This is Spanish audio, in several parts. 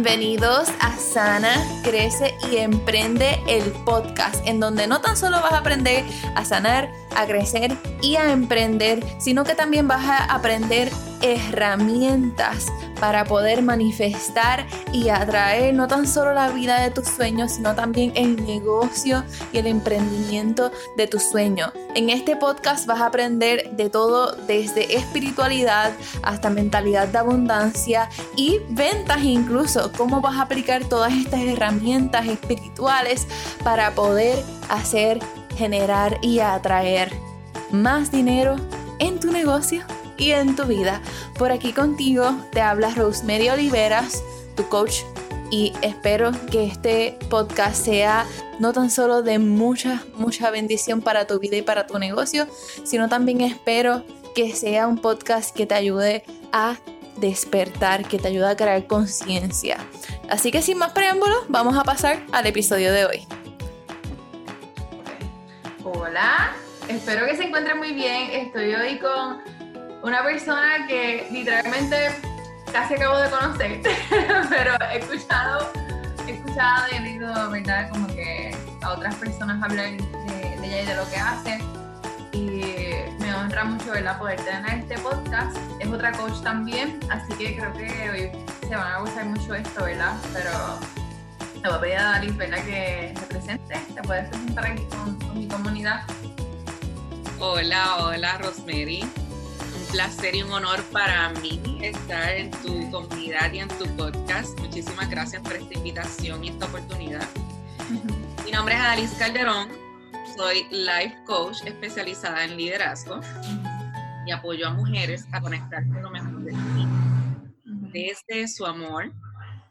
Bienvenidos a Sana, Crece y Emprende el podcast, en donde no tan solo vas a aprender a sanar, a crecer y a emprender, sino que también vas a aprender herramientas para poder manifestar y atraer no tan solo la vida de tus sueños, sino también el negocio y el emprendimiento de tus sueños. En este podcast vas a aprender de todo desde espiritualidad hasta mentalidad de abundancia y ventas incluso, cómo vas a aplicar todas estas herramientas espirituales para poder hacer, generar y atraer más dinero en tu negocio y en tu vida. Por aquí contigo te habla Rosemary Oliveras, tu coach, y espero que este podcast sea no tan solo de mucha, mucha bendición para tu vida y para tu negocio, sino también espero que sea un podcast que te ayude a despertar, que te ayude a crear conciencia. Así que sin más preámbulos, vamos a pasar al episodio de hoy. Hola, espero que se encuentren muy bien. Estoy hoy con una persona que literalmente casi acabo de conocer, pero he escuchado, he escuchado y he visto, ¿verdad? Como que a otras personas hablar de, ella y de lo que hace. Y me honra mucho, ¿verdad? Poder tener este podcast. Es otra coach también, así que creo que hoy se van a gustar mucho esto, ¿verdad? Pero te voy a pedir a Dalis, ¿verdad? Que se presente. Te puedes presentar aquí con, con mi comunidad. Hola, hola, Rosemary placer y un honor para mí estar en tu comunidad y en tu podcast. Muchísimas gracias por esta invitación y esta oportunidad. Mi nombre es Adaliz Calderón, soy life coach especializada en liderazgo y apoyo a mujeres a conectar con lo mejor de sí, desde su amor,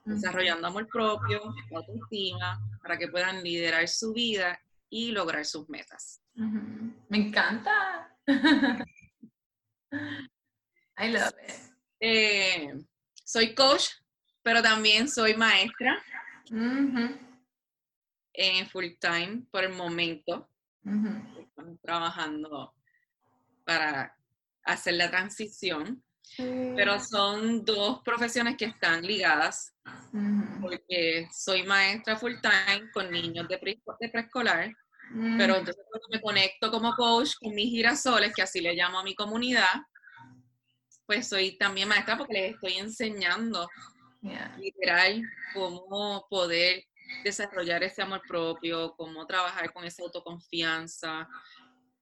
desarrollando amor propio, autoestima, para que puedan liderar su vida y lograr sus metas. Me encanta. I love it. Eh, soy coach, pero también soy maestra. En full time por el momento. Estamos trabajando para hacer la transición. Pero son dos profesiones que están ligadas, porque soy maestra full time con niños de, preescolar, pero mm. entonces cuando me conecto como coach con mis girasoles, que así le llamo a mi comunidad, pues soy también maestra porque les estoy enseñando literal cómo poder desarrollar ese amor propio, cómo trabajar con esa autoconfianza,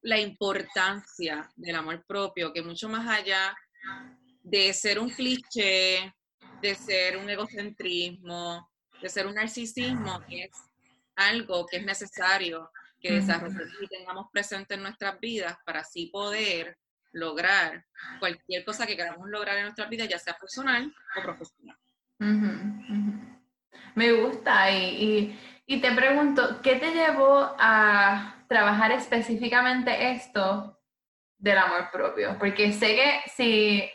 la importancia del amor propio, que mucho más allá de ser un cliché, de ser un egocentrismo, de ser un narcisismo, es algo que es necesario que desarrollemos y tengamos presente en nuestras vidas para así poder lograr cualquier cosa que queramos lograr en nuestras vidas, ya sea personal o profesional. Me gusta y, y, te pregunto, ¿qué te llevó a trabajar específicamente esto del amor propio? Porque sé que si,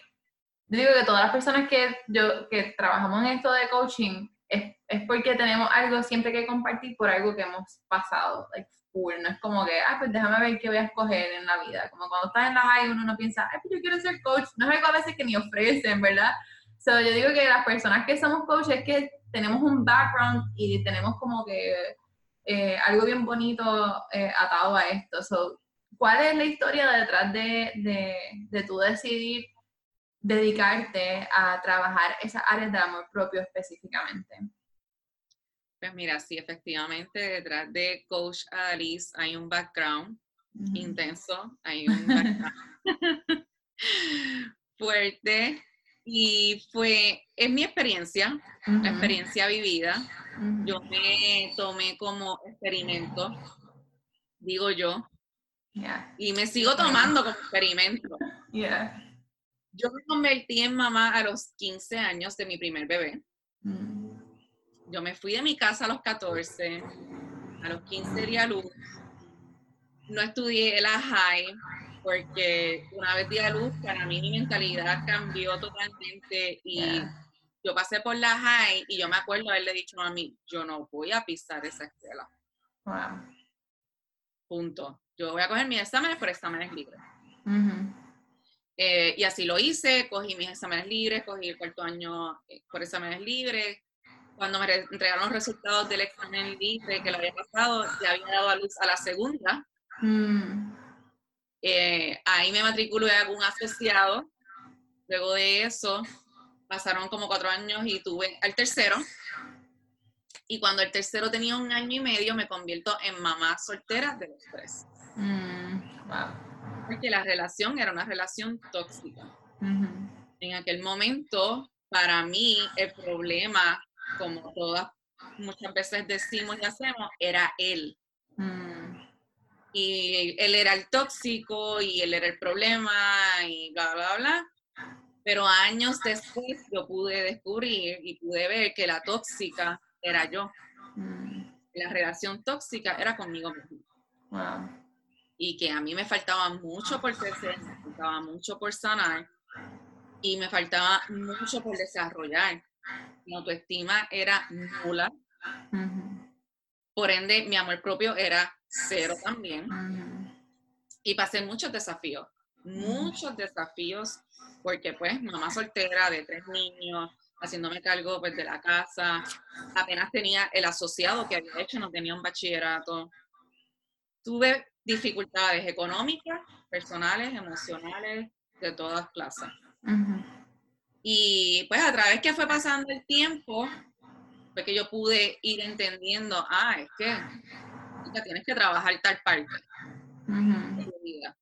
digo que todas las personas que, yo, que trabajamos en esto de coaching, es, es porque tenemos algo siempre que compartir por algo que hemos pasado. Like, no es como que, ah, pues déjame ver qué voy a escoger en la vida. Como cuando estás en la high uno no piensa, ay, pues yo quiero ser coach. No es algo a veces que ni ofrecen, ¿verdad? So, yo digo que las personas que somos coaches es que tenemos un background y tenemos como que eh, algo bien bonito eh, atado a esto. So, ¿Cuál es la historia detrás de, de, de tú decidir dedicarte a trabajar esas áreas de amor propio específicamente? Pues mira, sí, efectivamente, detrás de Coach Alice hay un background intenso, hay un background fuerte y fue, es mi experiencia, la experiencia vivida. Yo me tomé como experimento, digo yo, y me sigo tomando como experimento. Yo me convertí en mamá a los 15 años de mi primer bebé. Mm. Yo me fui de mi casa a los 14, a los 15 di a luz. No estudié la high porque una vez di a luz, para mí mi mentalidad cambió totalmente y yo pasé por la high y yo me acuerdo haberle dicho a mí, yo no voy a pisar esa escuela. Wow. Punto. Yo voy a coger mis exámenes por exámenes libres. Eh, y así lo hice, cogí mis exámenes libres, cogí el cuarto año eh, por exámenes libres. Cuando me entregaron los resultados del examen libre que lo había pasado, ya había dado a luz a la segunda. Mm. Eh, ahí me matriculé a un asociado. Luego de eso, pasaron como cuatro años y tuve al tercero. Y cuando el tercero tenía un año y medio, me convierto en mamá soltera de los tres. Mm, Porque la relación era una relación tóxica. En aquel momento, para mí, el problema, como todas muchas veces decimos y hacemos, era él. Mm. Y él era el tóxico y él era el problema y bla, bla, bla. Pero años después yo pude descubrir y pude ver que la tóxica era yo. Mm. La relación tóxica era conmigo misma. Y que a mí me faltaba mucho por crecer, me faltaba mucho por sanar y me faltaba mucho por desarrollar. Mi autoestima era nula. Por ende, mi amor propio era cero también. Y pasé muchos desafíos, muchos desafíos, porque pues mamá soltera de tres niños, haciéndome cargo pues, de la casa, apenas tenía el asociado que había hecho, no tenía un bachillerato. Tuve dificultades económicas, personales, emocionales, de todas clases. Y pues a través que fue pasando el tiempo, fue que yo pude ir entendiendo, ah, es que tienes que trabajar tal parte de tu vida.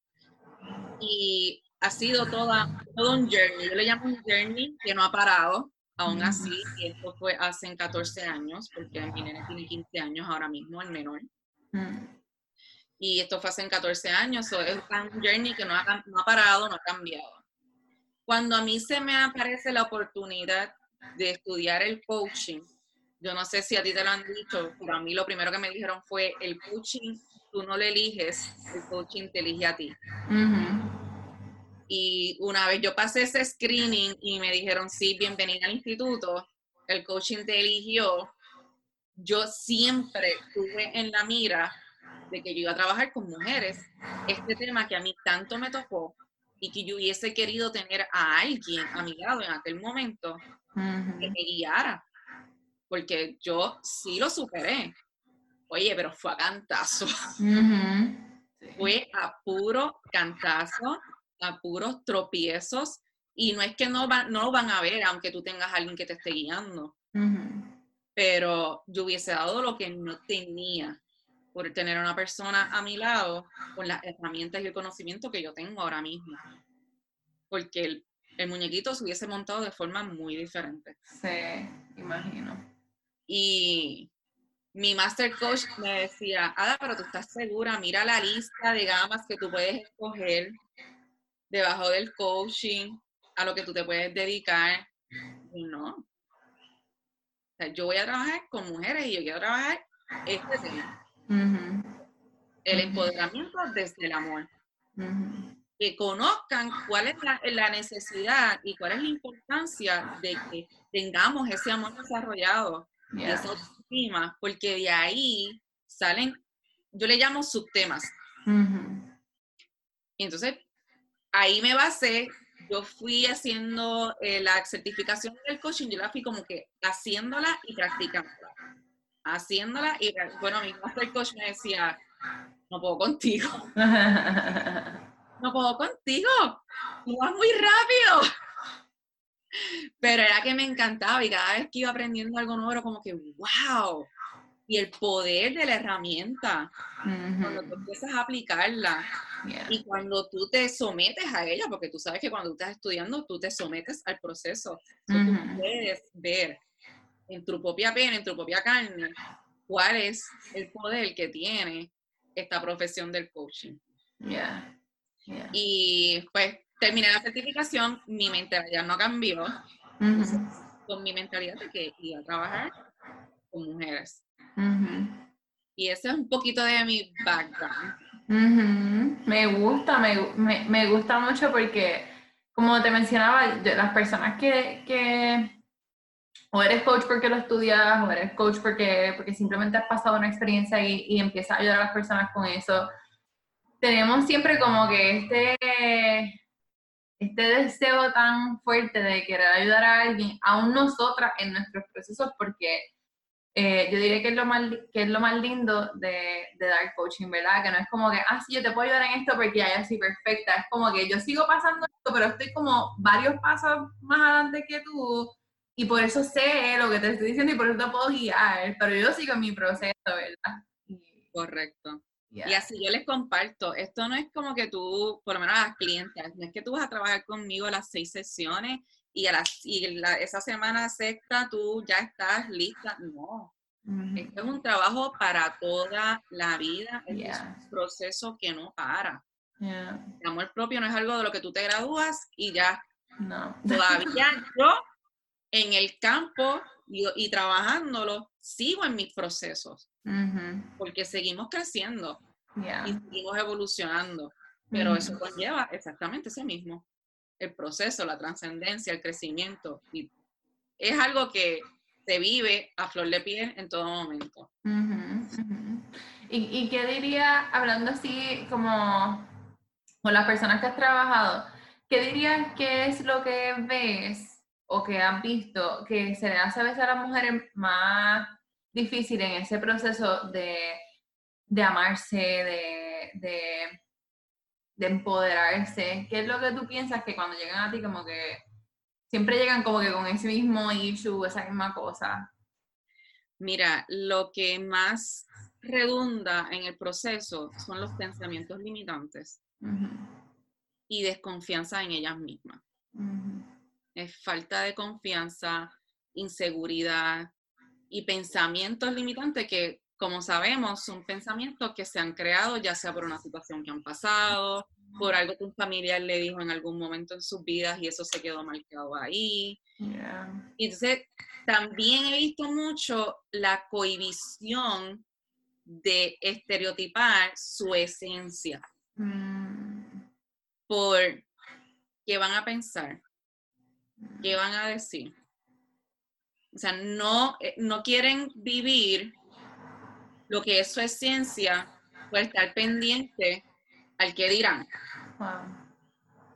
Y ha sido toda, todo un journey, yo le llamo un journey que no ha parado, aún así, y esto fue hace 14 años, porque mi nene tiene 15 años ahora mismo, el menor. Y esto fue hace 14 años, es un journey que no ha, no ha parado, no ha cambiado. Cuando a mí se me aparece la oportunidad de estudiar el coaching, yo no sé si a ti te lo han dicho, pero a mí lo primero que me dijeron fue, el coaching tú no lo eliges, el coaching te elige a ti. Y una vez yo pasé ese screening y me dijeron, sí, bienvenida al instituto, el coaching te eligió, yo siempre tuve en la mira de que yo iba a trabajar con mujeres. Este tema que a mí tanto me tocó y que yo hubiese querido tener a alguien a mi lado en aquel momento que me guiara porque yo sí lo superé. Oye, pero fue a cantazo. Fue a puro cantazo, a puros tropiezos. Y no es que no, no lo van a ver, aunque tú tengas a alguien que te esté guiando. Pero yo hubiese dado lo que no tenía por tener una persona a mi lado con las herramientas y el conocimiento que yo tengo ahora mismo. Porque el, el muñequito se hubiese montado de forma muy diferente. Sí, imagino. Y mi master coach me decía, Ada, pero tú estás segura, mira la lista de gamas que tú puedes escoger debajo del coaching, a lo que tú te puedes dedicar. Y no. O sea, yo voy a trabajar con mujeres y yo quiero trabajar este tema. El empoderamiento desde el amor. Que conozcan cuál es la, la, necesidad y cuál es la importancia de que tengamos ese amor desarrollado porque de ahí salen, yo le llamo subtemas. Y entonces, ahí me basé, yo fui haciendo eh, la certificación del coaching, yo la fui como que haciéndola y practicándola. Haciéndola y, bueno, mi master coach me decía, no puedo contigo. no puedo contigo. Tú vas muy rápido. Pero era que me encantaba y cada vez que iba aprendiendo algo nuevo era como que, wow. Y el poder de la herramienta, cuando tú empiezas a aplicarla y cuando tú te sometes a ella, porque tú sabes que cuando tú estás estudiando, tú te sometes al proceso. Tú puedes ver en tu propia pena, en tu propia carne, cuál es el poder que tiene esta profesión del coaching. Y pues terminé la certificación, mi mentalidad no cambió. Con mi mentalidad de que iba a trabajar con mujeres. Y ese es un poquito de mi background. Me gusta, me, me, gusta mucho porque, como te mencionaba, las personas que, que o eres coach porque lo estudias, o eres coach porque, porque simplemente has pasado una experiencia y, y empiezas a ayudar a las personas con eso, tenemos siempre como que este este deseo tan fuerte de querer ayudar a alguien, aún nosotras en nuestros procesos, porque eh, yo diría que es lo más, que es lo más lindo de, de, dar coaching, ¿verdad? Que no es como que, ah, sí, yo te puedo ayudar en esto porque ya así perfecta. Es como que yo sigo pasando esto, pero estoy como varios pasos más adelante que tú y por eso sé lo que te estoy diciendo y por eso te puedo guiar, pero yo sigo en mi proceso, ¿verdad? Correcto. Y así yo les comparto, esto no es como que tú, por lo menos a las clientes, no es que tú vas a trabajar conmigo las seis sesiones y, a las, y esa semana sexta tú ya estás lista. No, esto es un trabajo para toda la vida, es un proceso que no para. El amor propio no es algo de lo que tú te gradúas y ya. No. Todavía yo en el campo y, trabajándolo, sigo en mis procesos, porque seguimos creciendo y seguimos evolucionando, pero eso conlleva exactamente ese mismo, el proceso, la trascendencia, el crecimiento, y es algo que se vive a flor de piel en todo momento. ¿Y, ¿Y, qué diría, hablando así como con las personas que has trabajado, qué dirías que es lo que ves o que han visto que se le hace a veces a las mujeres más difícil en ese proceso de, amarse, de, de, empoderarse? ¿Qué es lo que tú piensas que cuando llegan a ti como que siempre llegan como que con ese mismo issue, esa misma cosa? Mira, lo que más redunda en el proceso son los pensamientos limitantes y desconfianza en ellas mismas es falta de confianza, inseguridad y pensamientos limitantes que, como sabemos, son pensamientos que se han creado ya sea por una situación que han pasado, por algo que un familiar le dijo en algún momento en sus vidas y eso se quedó marcado ahí. Y entonces, también he visto mucho la cohibición de estereotipar su esencia. Mm. Por qué van a pensar, ¿qué van a decir? O sea, no, eh, no quieren vivir lo que es su esencia por estar pendiente al que dirán.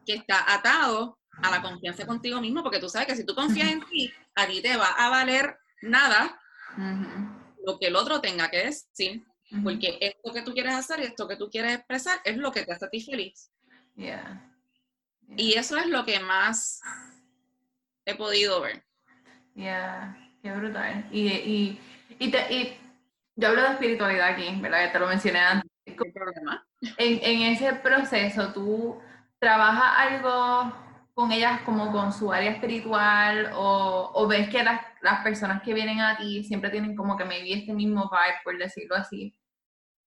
Que está atado a la confianza contigo mismo, porque tú sabes que si tú confías en ti, a ti te va a valer nada lo que el otro tenga que decir, porque esto que tú quieres hacer y esto que tú quieres expresar es lo que te hace a ti feliz. Y eso es lo que más he podido ver. Yeah, qué brutal. Y, y, y, te, y yo hablo de espiritualidad aquí, ¿verdad? Ya te lo mencioné antes. ¿Qué problema? En, en ese proceso, ¿tú trabajas algo con ellas como con su área espiritual o, o ves que las, las, personas que vienen a ti siempre tienen como que maybe este mismo vibe, por decirlo así?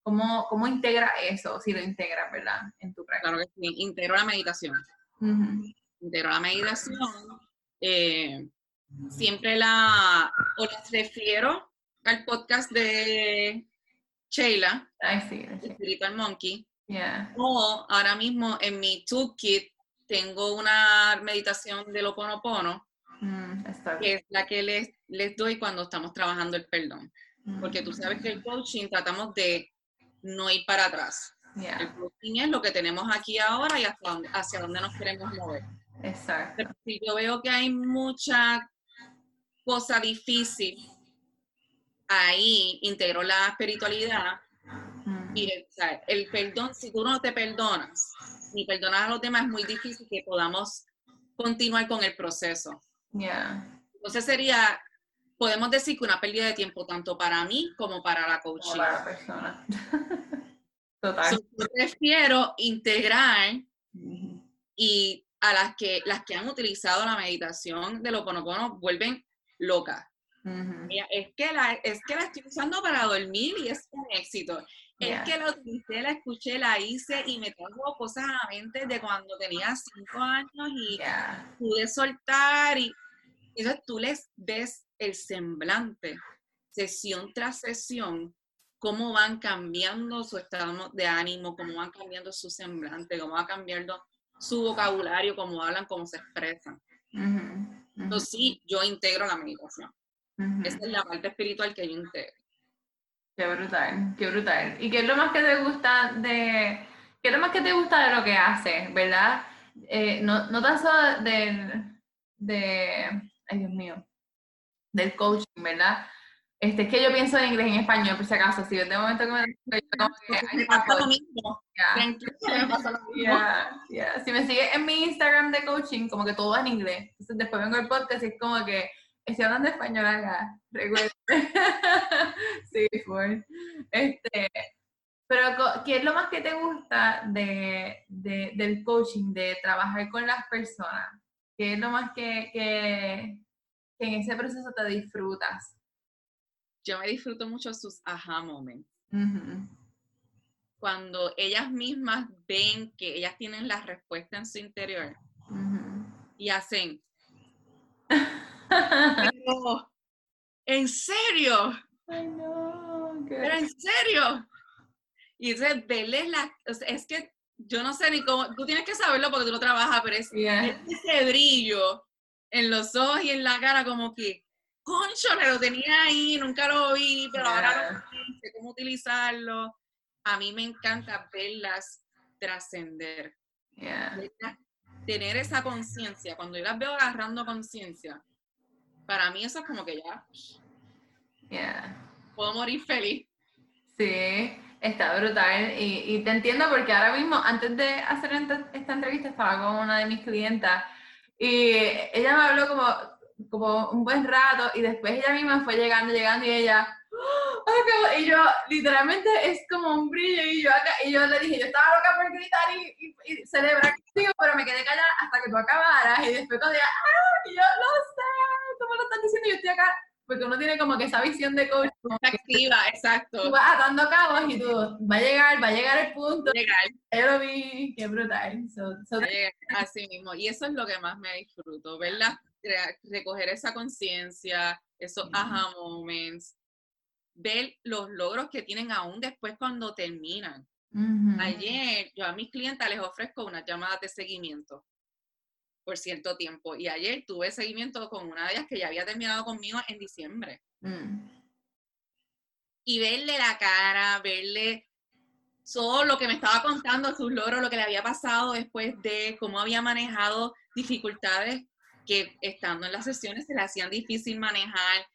¿Cómo, cómo integra eso, si lo integra, verdad, en tu práctica? Claro que sí, integro la meditación. Integro la meditación eh, siempre la, o les refiero al podcast de Sheila, Spiritual Monkey, o ahora mismo en mi toolkit tengo una meditación de Lo mm, que es la que les, les doy cuando estamos trabajando el perdón. Porque tú sabes que el coaching tratamos de no ir para atrás. El coaching es lo que tenemos aquí ahora y hacia dónde nos queremos mover. Exacto. si yo veo que hay mucha cosa difícil, ahí integro la espiritualidad y el, perdón, si tú no te perdonas ni perdonas a los demás, es muy difícil que podamos continuar con el proceso. Entonces sería, podemos decir que una pérdida de tiempo tanto para mí como para la coach. Para la persona. Total. yo prefiero integrar y a las que, las que han utilizado la meditación de lo Oponopono vuelven locas. es, que la, es que la estoy usando para dormir y es un éxito. Es que la utilicé, la escuché, la hice y me trajo cosas a la mente de cuando tenía cinco años y pude soltar. Y entonces tú les ves el semblante, sesión tras sesión, cómo van cambiando su estado de ánimo, cómo van cambiando su semblante, cómo va cambiando su vocabulario, cómo hablan, cómo se expresan. Entonces sí, yo integro la meditación. Esa es la parte espiritual que yo integro. Qué brutal, qué brutal. ¿Y qué es lo más que te gusta de, qué es lo más que te gusta de lo que haces, verdad? eh, no, no tan solo del, de, ay Dios mío, del coaching, ¿verdad? Este, es que yo pienso en inglés y en español, por si acaso, si de momento que me... lo mismo. me pasa lo mismo. Si me sigues en mi Instagram de coaching, como que todo va en inglés. Entonces después vengo al podcast y es como que estoy hablando español acá, recuerda. sí, fue. Este, pero, ¿qué es lo más que te gusta de, de, del coaching, de trabajar con las personas? ¿Qué es lo más que, que, que en ese proceso te disfrutas? Yo me disfruto mucho sus aha moments. Cuando ellas mismas ven que ellas tienen la respuesta en su interior y hacen, ¿en serio? ¿Pero en serio? Y dice, verles la, es que yo no sé ni cómo, tú tienes que saberlo porque tú no trabajas, pero es ese brillo en los ojos y en la cara como que, concho, lo tenía ahí, nunca lo vi, pero ahora lo sé cómo utilizarlo. A mí me encanta verlas trascender. Tener esa conciencia, cuando yo las veo agarrando conciencia, para mí eso es como que ya. Puedo morir feliz. Sí, está brutal. Y, te entiendo porque ahora mismo, antes de hacer esta entrevista, estaba con una de mis clientas y ella me habló como, como un buen rato y después ella misma fue llegando, llegando y ella, ¡Oh! y yo literalmente es como un brillo y yo acá, y yo le dije, yo estaba loca por gritar y, y, celebrar contigo, pero me quedé callada hasta que tú acabaras y después cuando ella, ¡ah! Y yo, no sé, me lo estás diciendo y yo estoy acá, porque uno tiene como que esa visión de coach. Activa, exacto. Tú vas atando cabos y tú, va a llegar, va a llegar el punto. Llegar. Yo lo vi, qué brutal. Así mismo, y eso es lo que más me disfruto, ¿verdad? Recoger esa conciencia, esos aha moments, ver los logros que tienen aún después cuando terminan. Ayer yo a mis clientes les ofrezco una llamada de seguimiento por cierto tiempo y ayer tuve seguimiento con una de ellas que ya había terminado conmigo en diciembre. Mm. Y verle la cara, verle todo lo que me estaba contando, sus logros, lo que le había pasado después de cómo había manejado dificultades que estando en las sesiones se le hacían difícil manejar.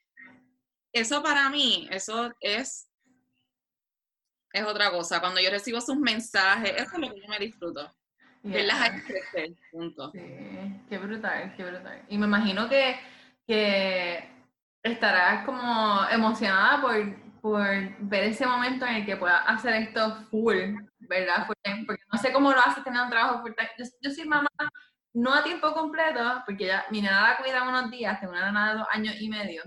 Eso para mí, eso es, es otra cosa. Cuando yo recibo sus mensajes, eso es lo que yo me disfruto. Verlas ahí crecer, punto. Sí, qué brutal, qué brutal. Y me imagino que, que estarás como emocionada por, por ver ese momento en el que puedas hacer esto full, ¿verdad? Porque no sé cómo lo haces tener un trabajo full. Yo, yo soy mamá no a tiempo completo, porque ya mi nana la cuida unos días, tengo una nana de dos años y medio.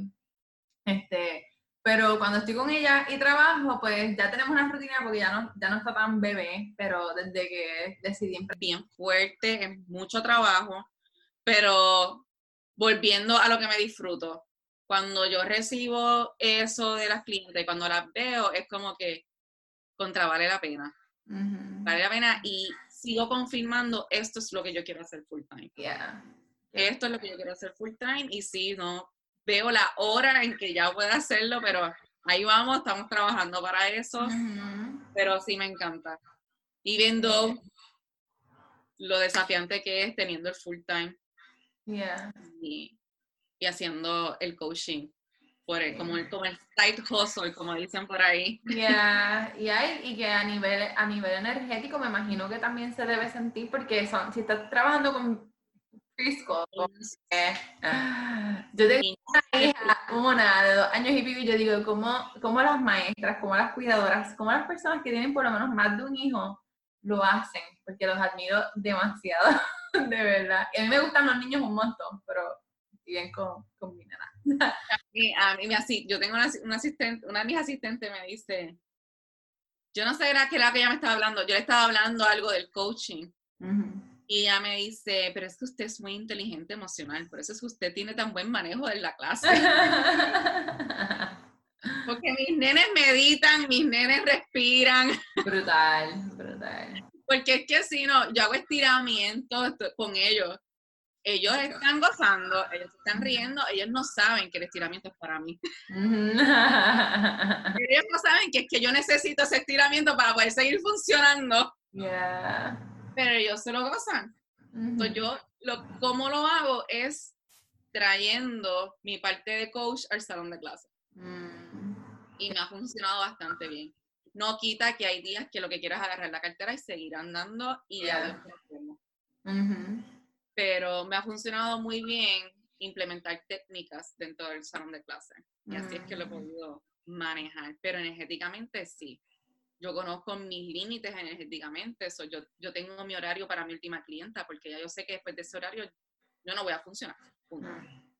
Este, pero cuando estoy con ella y trabajo, pues ya tenemos una rutina porque ya no, ya no está tan bebé, pero desde que decidí empezar. Bien fuerte, es mucho trabajo, pero volviendo a lo que me disfruto, cuando yo recibo eso de las clientes cuando las veo, es como que contra vale la pena. Vale la pena y sigo confirmando, esto es lo que yo quiero hacer full time. Esto es lo que yo quiero hacer full time y si no veo la hora en que ya pueda hacerlo, pero ahí vamos, estamos trabajando para eso, pero sí me encanta. Y viendo lo desafiante que es teniendo el full time. Y, haciendo el coaching por el, como, el, como el side hustle, como dicen por ahí. Yeah. Y, hay, y que a nivel, a nivel energético me imagino que también se debe sentir porque son, si estás trabajando con preschool, yo tengo una hija, una de dos años y pico, y yo digo, ¿cómo, cómo las maestras, cómo las cuidadoras, cómo las personas que tienen por lo menos más de un hijo lo hacen? Porque los admiro demasiado, de verdad. Y a mí me gustan los niños un montón, pero bien con, con mi nena. a mí, así, yo tengo una, asistente, una de mis asistentes me dice, yo no sé qué era que ella me estaba hablando, yo le estaba hablando algo del coaching. Y ella me dice, pero es que usted es muy inteligente emocional, por eso es que usted tiene tan buen manejo de la clase. Porque mis nenes meditan, mis nenes respiran. Brutal, brutal. Porque es que si no, yo hago estiramientos con ellos ellos están gozando, ellos están riendo, ellos no saben que el estiramiento es para mí. ellos no saben que es que yo necesito ese estiramiento para poder seguir funcionando. Pero ellos se lo gozan. Entonces yo, lo, ¿cómo lo hago? Es trayendo mi parte de coach al salón de clase. Mm. Y me ha funcionado bastante bien. No quita que hay días que lo que quieras es agarrar la cartera y seguir andando y ya Pero me ha funcionado muy bien implementar técnicas dentro del salón de clase. Y así es que lo he mm. podido manejar. Pero energéticamente sí. Yo conozco mis límites energéticamente. So yo, yo tengo mi horario para mi última clienta porque ya yo sé que después de ese horario yo no voy a funcionar. Punto. Mm.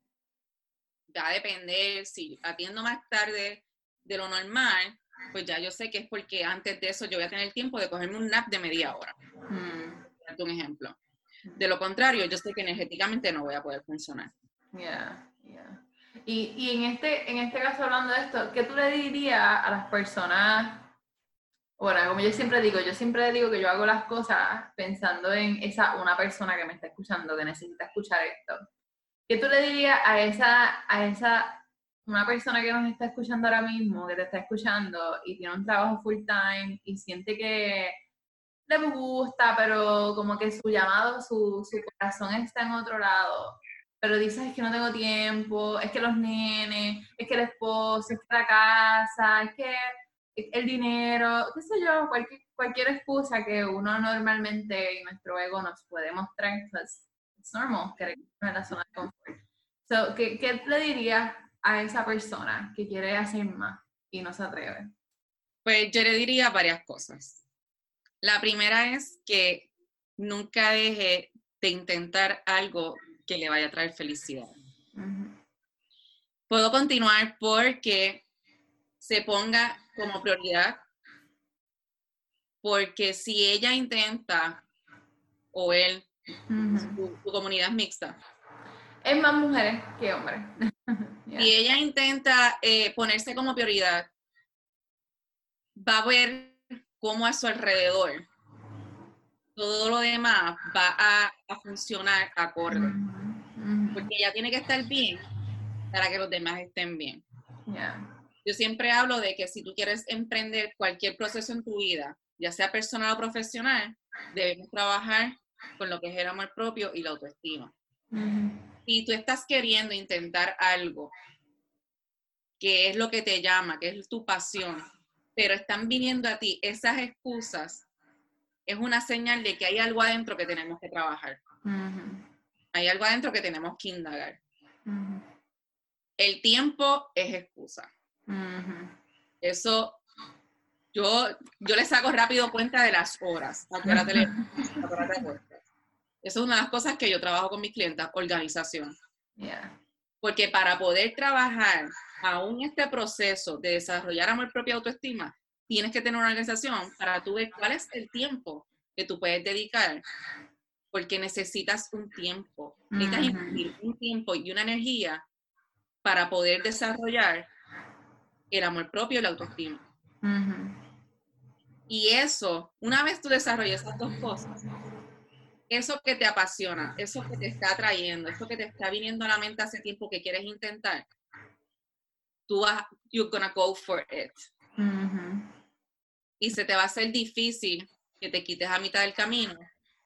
Va a depender si atiendo más tarde de lo normal, pues ya yo sé que es porque antes de eso yo voy a tener tiempo de cogerme un nap de media hora. Mm. Un ejemplo. De lo contrario, yo sé que energéticamente no voy a poder funcionar. Yeah, yeah. Y, y, en, este, en este caso, hablando de esto, ¿qué tú le dirías a las personas? Bueno, como yo siempre digo, yo siempre digo que yo hago las cosas pensando en esa una persona que me está escuchando, que necesita escuchar esto. ¿Qué tú le dirías a esa, a esa una persona que nos está escuchando ahora mismo, que te está escuchando y tiene un trabajo full time y siente que le gusta, pero como que su llamado, su, su corazón está en otro lado, pero dices es que no tengo tiempo, es que los nenes, es que el esposo, es que la casa, es que el dinero, qué sé yo, cualquier, cualquier excusa que uno normalmente y nuestro ego nos puede mostrar, pues es normal que en la zona de confort. So, ¿qué, ¿Qué le dirías a esa persona que quiere hacer más y no se atreve? Pues yo le diría varias cosas. La primera es que nunca deje de intentar algo que le vaya a traer felicidad. Puedo continuar porque se ponga como prioridad, porque si ella intenta, o él, su, comunidad es mixta. Es más mujeres que hombres. Y ella intenta eh, ponerse como prioridad, va a ver cómo a su alrededor todo lo demás va a, funcionar acorde. Porque ella tiene que estar bien para que los demás estén bien. Yo siempre hablo de que si tú quieres emprender cualquier proceso en tu vida, ya sea personal o profesional, debemos trabajar con lo que es el amor propio y la autoestima y tú estás queriendo intentar algo que es lo que te llama, que es tu pasión, pero están viniendo a ti esas excusas, es una señal de que hay algo adentro que tenemos que trabajar. Hay algo adentro que tenemos que indagar. El tiempo es excusa. Eso, yo, yo le saco rápido cuenta de las horas. Acuérdate, acuérdate eso es una de las cosas que yo trabajo con mis clientes, organización. Porque para poder trabajar aún este proceso de desarrollar amor propio autoestima, tienes que tener una organización para tú ver cuál es el tiempo que tú puedes dedicar. Porque necesitas un tiempo, necesitas invertir un tiempo y una energía para poder desarrollar el amor propio y la autoestima. Y eso, una vez tú desarrollas esas dos cosas, eso que te apasiona, eso que te está atrayendo, eso que te está viniendo a la mente hace tiempo que quieres intentar, tú vas, you're gonna go for it. Y se te va a hacer difícil que te quites a mitad del camino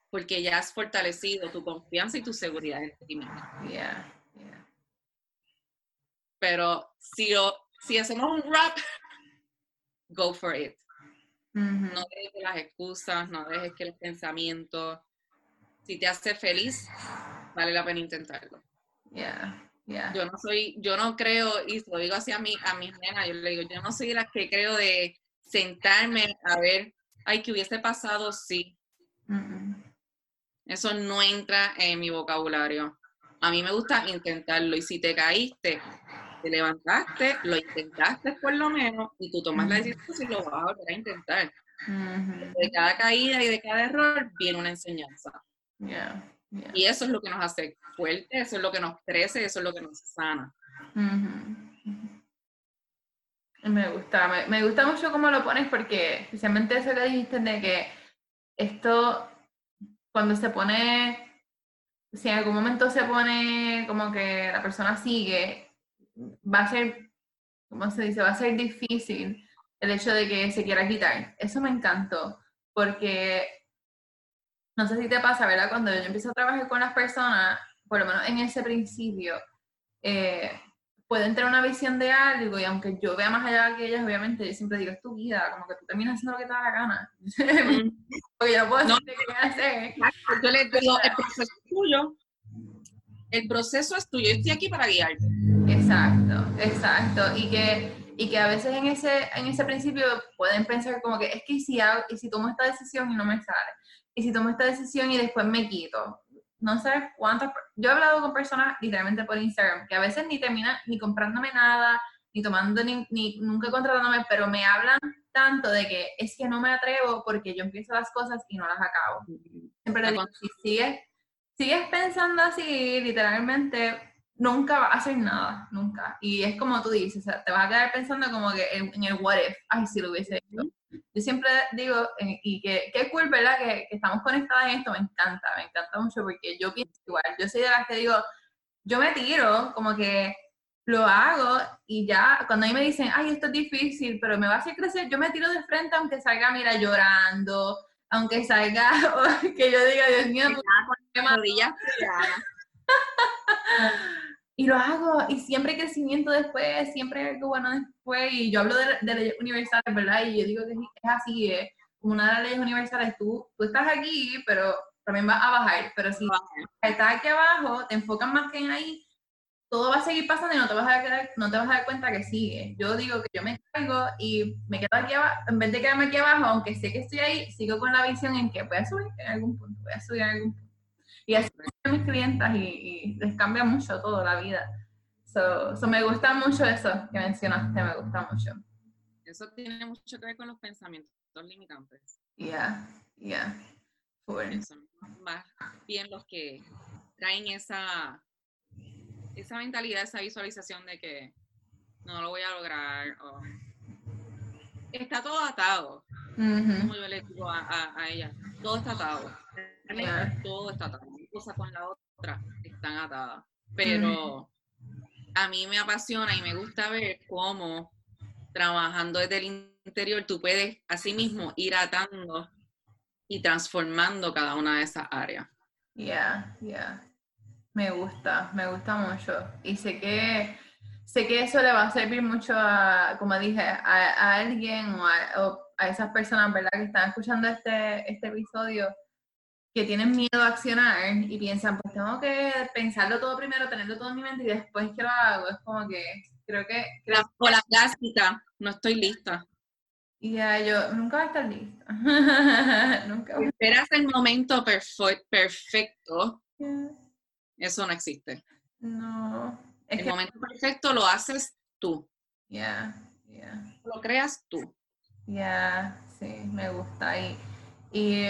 porque ya has fortalecido tu confianza y tu seguridad en ti mismo. Pero si, si hacemos un rap, go for it. No dejes las excusas, no dejes que los pensamientos si te hace feliz, vale la pena intentarlo. Yo no soy, yo no creo, y lo digo así a, mi, a mis nenas, yo le digo, yo no soy las que creo de sentarme a ver, ay, que hubiese pasado, sí. Eso no entra en mi vocabulario. A mí me gusta intentarlo, y si te caíste, te levantaste, lo intentaste por lo menos, y tú tomas la decisión si lo vas a volver a intentar. De cada caída y de cada error viene una enseñanza. Y eso es lo que nos hace fuerte, eso es lo que nos crece, eso es lo que nos sana. Me gusta, me, gusta mucho cómo lo pones porque especialmente eso que dijiste de que esto, cuando se pone, si en algún momento se pone como que la persona sigue, va a ser, ¿cómo se dice? Va a ser difícil el hecho de que se quiera quitar. Eso me encantó porque no sé si te pasa, ¿verdad? Cuando yo empiezo a trabajar con las personas, por lo menos en ese principio, eh, pueden tener una visión de algo y aunque yo vea más allá que ellas, obviamente yo siempre digo, es tu vida, como que tú terminas haciendo lo que te da la gana. Porque yo no puedo decir qué hacer. Yo les digo, el proceso es tuyo. El proceso es tuyo. Yo estoy aquí para guiarte. Exacto, exacto. Y que, y que a veces en ese, en ese principio pueden pensar como que es que si, hago, y si tomo esta decisión y no me sale, y si tomo esta decisión y después me quito, no sé cuántas, yo he hablado con personas literalmente por Instagram que a veces ni terminan ni comprándome nada, ni tomando, ni, ni nunca contratándome, pero me hablan tanto de que es que no me atrevo porque yo empiezo las cosas y no las acabo. Siempre le digo, si sigues, sigues pensando así, literalmente, nunca vas a hacer nada, nunca. Y es como tú dices, o sea, te vas a quedar pensando como que en, el what if, ay, si lo hubiese hecho. Yo siempre digo, eh, y que qué cool, ¿verdad? Que, que, estamos conectadas en esto, me encanta, me encanta mucho porque yo pienso igual, yo soy de las que digo, yo me tiro, como que lo hago y ya, cuando a mí me dicen, ay, esto es difícil, pero me va a hacer crecer, yo me tiro de frente aunque salga, mira, llorando, aunque salga, que yo diga, Dios mío, rodillas y lo hago, y siempre hay crecimiento después, siempre hay bueno después, y yo hablo de, leyes universales, ¿verdad? Y yo digo que es así, es como una de las leyes universales, tú, tú estás aquí, pero también vas a bajar, pero si estás aquí abajo, te enfocas más que en ahí, todo va a seguir pasando y no te vas a dar, no te vas a dar cuenta que sigue. Yo digo que yo me caigo y me quedo aquí abajo, en vez de quedarme aquí abajo, aunque sé que estoy ahí, sigo con la visión en que voy a subir en algún punto, voy a subir en algún punto. Y así son mis clientas y, les cambia mucho todo la vida. So, so, me gusta mucho eso que mencionaste, me gusta mucho. Eso tiene mucho que ver con los pensamientos limitantes. Yeah, yeah. Son más bien los que traen esa, esa mentalidad, esa visualización de que no lo voy a lograr. O... Está todo atado. Como yo le digo a, a, ella, todo está atado. Todo está atado cosa con la otra están atadas. Pero a mí me apasiona y me gusta ver cómo trabajando desde el interior tú puedes así mismo ir atando y transformando cada una de esas áreas. Yeah, yeah. Me gusta, me gusta mucho. Y sé que sé que eso le va a servir mucho a, como dije, a, alguien o a, a, esas personas, ¿verdad? Que están escuchando este, este episodio que tienen miedo a accionar y piensan, pues tengo que pensarlo todo primero, tenerlo todo en mi mente y después que lo hago. Es como que creo que... la, o la clásica, no estoy lista. Y ya, yo nunca voy a estar lista. nunca Esperas el momento perfecto. Eso no existe. No. el momento perfecto lo haces tú. Ya, ya. Lo creas tú. Ya, sí, me gusta. Y, y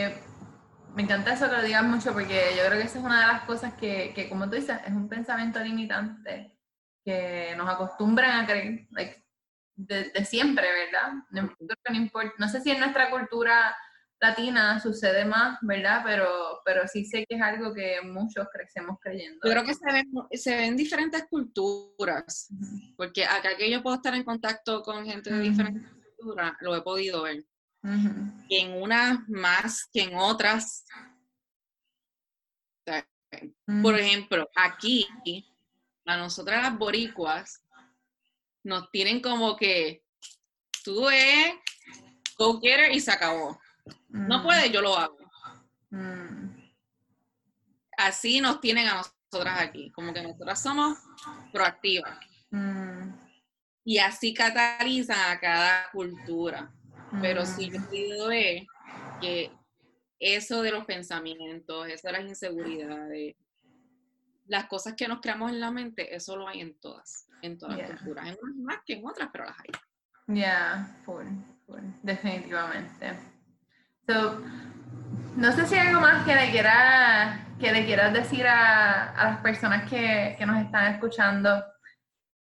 me encanta eso que lo digas mucho porque yo creo que esa es una de las cosas que, que como tú dices, es un pensamiento limitante que nos acostumbran a creer like, de, siempre, ¿verdad? No, no, sé si en nuestra cultura latina sucede más, ¿verdad? Pero, pero sí sé que es algo que muchos crecemos creyendo. Yo creo que se ven, se ven diferentes culturas, porque acá que yo puedo estar en contacto con gente de diferentes culturas, lo he podido ver en unas más que en otras. Por ejemplo, aquí, a nosotras las boricuas, nos tienen como que tú es go getter y se acabó. No puede, yo lo hago. Así nos tienen a nosotras aquí, como que nosotras somos proactivas. Y así catalizan a cada cultura. Pero sí yo pido es que eso de los pensamientos, eso de las inseguridades, las cosas que nos creamos en la mente, eso lo hay en todas, en todas las culturas, en unas más que en otras, pero las hay. Ya, full, definitivamente. So, no sé si hay algo más que le quieras, que le quieras decir a, a las personas que, que, nos están escuchando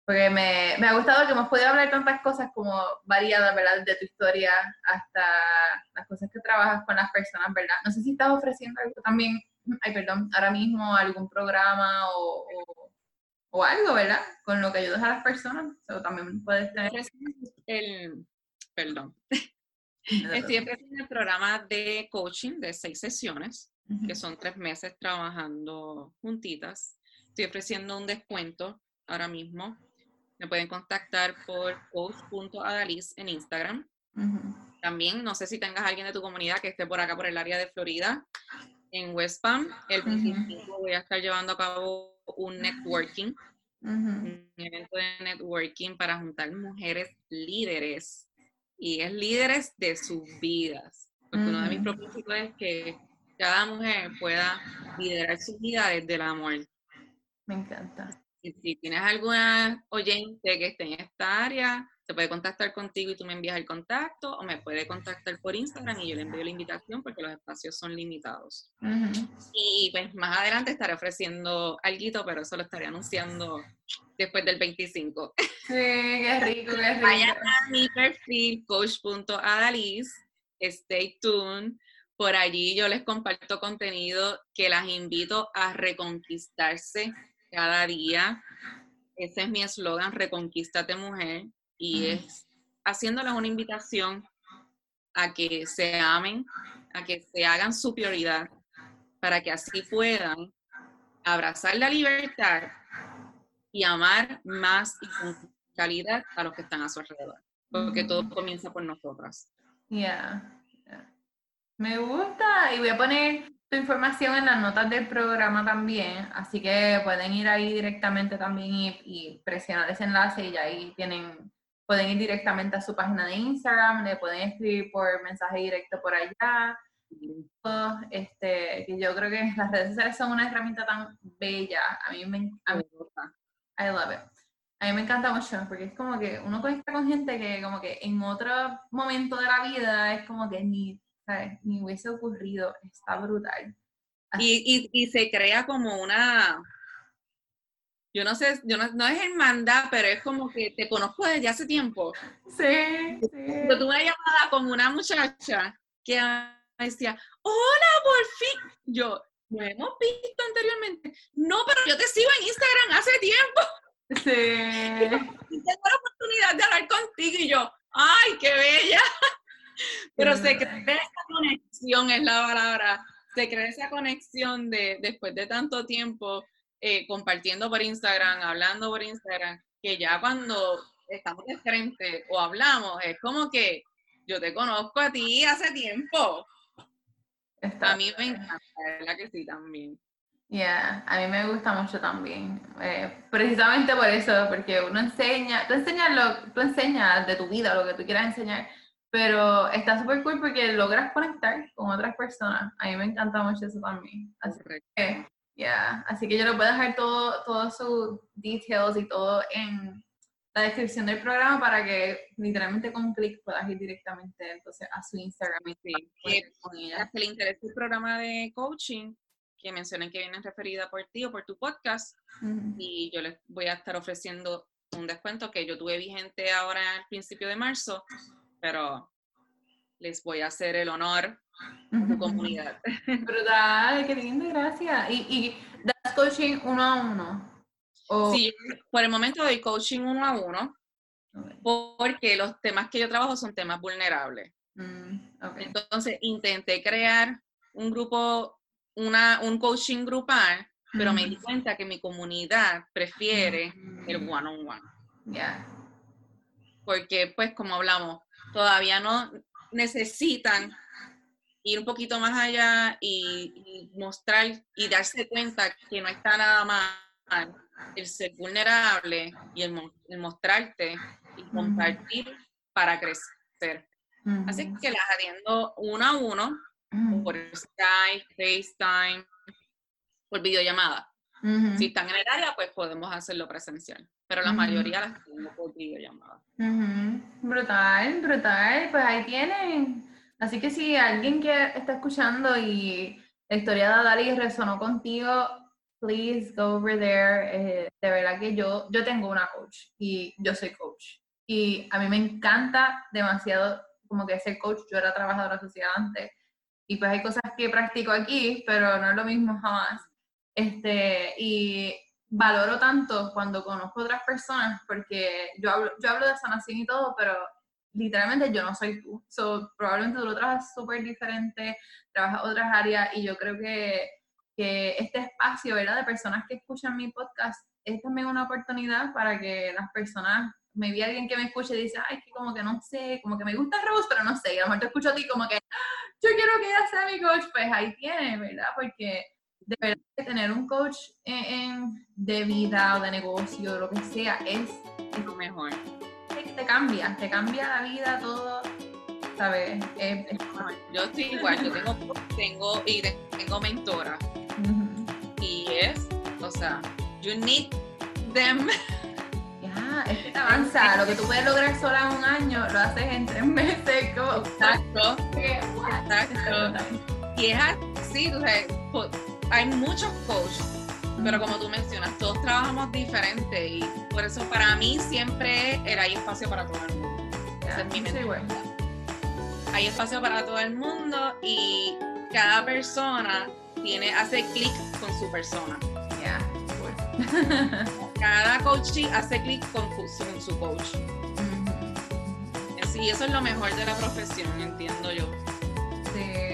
porque me, me, ha gustado que hemos podido hablar tantas cosas como variadas, ¿verdad? De tu historia hasta las cosas que trabajas con las personas, ¿verdad? No sé si estás ofreciendo algo también, ay, perdón, ahora mismo algún programa o, o, algo, ¿verdad? Con lo que ayudas a las personas. O también puedes tener... El, perdón. Estoy ofreciendo el programa de coaching de seis sesiones que son tres meses trabajando juntitas. Estoy ofreciendo un descuento ahora mismo. Me pueden contactar por coach.adalis en Instagram. También, no sé si tengas alguien de tu comunidad que esté por acá, por el área de Florida, en West Palm. El 25 voy a estar llevando a cabo un networking, un evento de networking para juntar mujeres líderes y es líderes de sus vidas. Porque uno de mis propósitos es que cada mujer pueda liderar su vida desde el amor. Me encanta. Y si tienes alguna oyente que esté en esta área, se puede contactar contigo y tú me envías el contacto o me puede contactar por Instagram y yo le envío la invitación porque los espacios son limitados. Y pues más adelante estaré ofreciendo algo, pero eso lo estaré anunciando después del 25. Sí, qué rico, qué rico. Vayan a mi perfil coach.adalis, stay tuned. Por allí yo les comparto contenido que las invito a reconquistarse cada día. Ese es mi eslogan, reconquístate mujer y es haciéndoles una invitación a que se amen, a que se hagan su prioridad, para que así puedan abrazar la libertad y amar más y con calidad a los que están a su alrededor, porque todo comienza por nosotras. Yeah, Me gusta y voy a poner tu información en las notas del programa también, así que pueden ir ahí directamente también y, y presionar ese enlace y ahí tienen pueden ir directamente a su página de Instagram, le pueden escribir por mensaje directo por allá. Este, que yo creo que las redes sociales son una herramienta tan bella. A mí me, a mí, I love it. A mí me encanta mucho porque es como que uno conecta con gente que como que en otro momento de la vida es como que ni, ¿sabes? ni hubiese ocurrido. Está brutal. Y, y, y, se crea como una, yo no sé, yo no, no, es hermandad, pero es como que te conozco desde hace tiempo. Sí, sí. Yo tuve una llamada con una muchacha que me decía, hola, por fin. Yo, no hemos visto anteriormente. No, pero yo te sigo en Instagram hace tiempo. Sí. Y tengo la oportunidad de hablar contigo y yo, ay, qué bella. Pero se cree esa conexión, es la palabra. Se cree esa conexión de después de tanto tiempo eh, compartiendo por Instagram, hablando por Instagram, que ya cuando estamos de frente o hablamos, es como que yo te conozco a ti hace tiempo. a mí me encanta, ¿verdad que sí también? Yeah, a mí me gusta mucho también. Eh, precisamente por eso, porque uno enseña, tú enseñas, lo, tú enseñas de tu vida lo que tú quieras enseñar, pero está súper cool porque logras conectar con otras personas. A mí me encanta mucho eso también. Así que Yeah, así que yo le puedo dejar todo, todos sus details y todo en la descripción del programa para que literalmente con un clic puedas ir directamente entonces a su Instagram y sí, con ella. Que le interese el programa de coaching que mencionen que viene referida por ti o por tu podcast y yo les voy a estar ofreciendo un descuento que yo tuve vigente ahora al principio de marzo, pero les voy a hacer el honor tu comunidad. Brutal, qué lindo, gracias. ¿Y, y das coaching uno a uno? Sí, por el momento doy coaching uno a uno, porque los temas que yo trabajo son temas vulnerables. Mm, Entonces intenté crear un grupo, una, un coaching grupal, pero me di cuenta que mi comunidad prefiere el one on one. Ya. Porque, pues, como hablamos, todavía no necesitan ir un poquito más allá y, mostrar y darse cuenta que no está nada mal el ser vulnerable y el, mostrarte y compartir para crecer. Así que las atiendo uno a uno, por Skype, FaceTime, por videollamada. Si están en el área, pues podemos hacerlo presencial, pero la mayoría las tengo por videollamada. Brutal, brutal, pues ahí tienen Así que si alguien que está escuchando y la historia de Adali resonó contigo, please go over there. Eh, de verdad que yo, yo tengo una coach y yo soy coach. Y a mí me encanta demasiado como que ser coach. Yo era trabajadora social antes y pues hay cosas que practico aquí, pero no es lo mismo jamás. Este, y valoro tanto cuando conozco otras personas porque yo hablo, yo hablo de sanación y todo, pero literalmente yo no soy tú. So, probablemente tú lo trabajas súper diferente, trabajas otras áreas y yo creo que, que este espacio, ¿verdad? De personas que escuchan mi podcast es también una oportunidad para que las personas, me vi alguien que me escuche y dice, ay, que como que no sé, como que me gusta Rose, pero no sé, y a lo mejor te escucho a ti como que, ah, yo quiero que ella sea mi coach, pues ahí tiene, ¿verdad? Porque de verdad tener un coach en, de vida o de negocio, lo que sea, es, lo mejor. Te, cambia, te cambia la vida, todo, ¿sabes? yo estoy igual, yo tengo, tengo, y tengo mentora. Y es, o sea, you need them. Ya, es que te avanza. Lo que tú puedes lograr sola en un año, lo haces en tres meses. Como, exacto. Exacto. Y es así, tú sabes, hay muchos coaches, pero como tú mencionas, todos trabajamos diferente y por eso para mí siempre era hay espacio para todo el mundo. Hay espacio para todo el mundo y cada persona tiene, hace clic con su persona. Cada coach hace clic con, su coach. Sí, eso es lo mejor de la profesión, entiendo yo. Sí,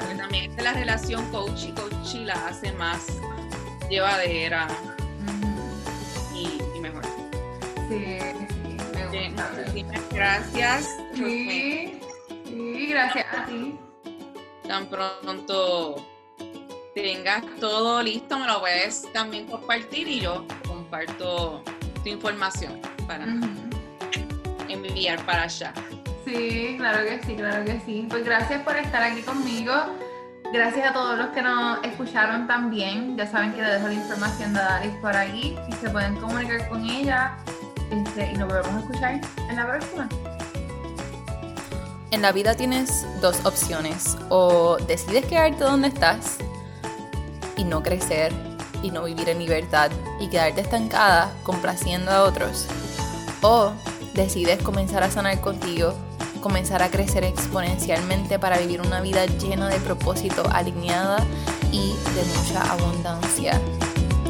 sí. también la relación coach y coach la hace más llevadera y, mejor. Sí, sí, Muchísimas gracias. Sí, sí, gracias a ti. Tan pronto tengas todo listo, me lo puedes también compartir y yo comparto tu información para enviar para allá. Sí, claro que sí, claro que sí. Pues gracias por estar aquí conmigo. Gracias a todos los que nos escucharon también. Ya saben que les dejo la información de Daris por ahí y se pueden comunicar con ella. Este, y nos volvemos a escuchar en la próxima. En la vida tienes dos opciones. O decides quedarte donde estás y no crecer y no vivir en libertad y quedarte estancada complaciendo a otros. O decides comenzar a sanar contigo, comenzar a crecer exponencialmente para vivir una vida llena de propósito, alineada y de mucha abundancia.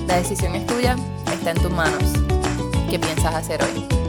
La decisión es tuya, está en tus manos. ¿Qué piensas hacer hoy?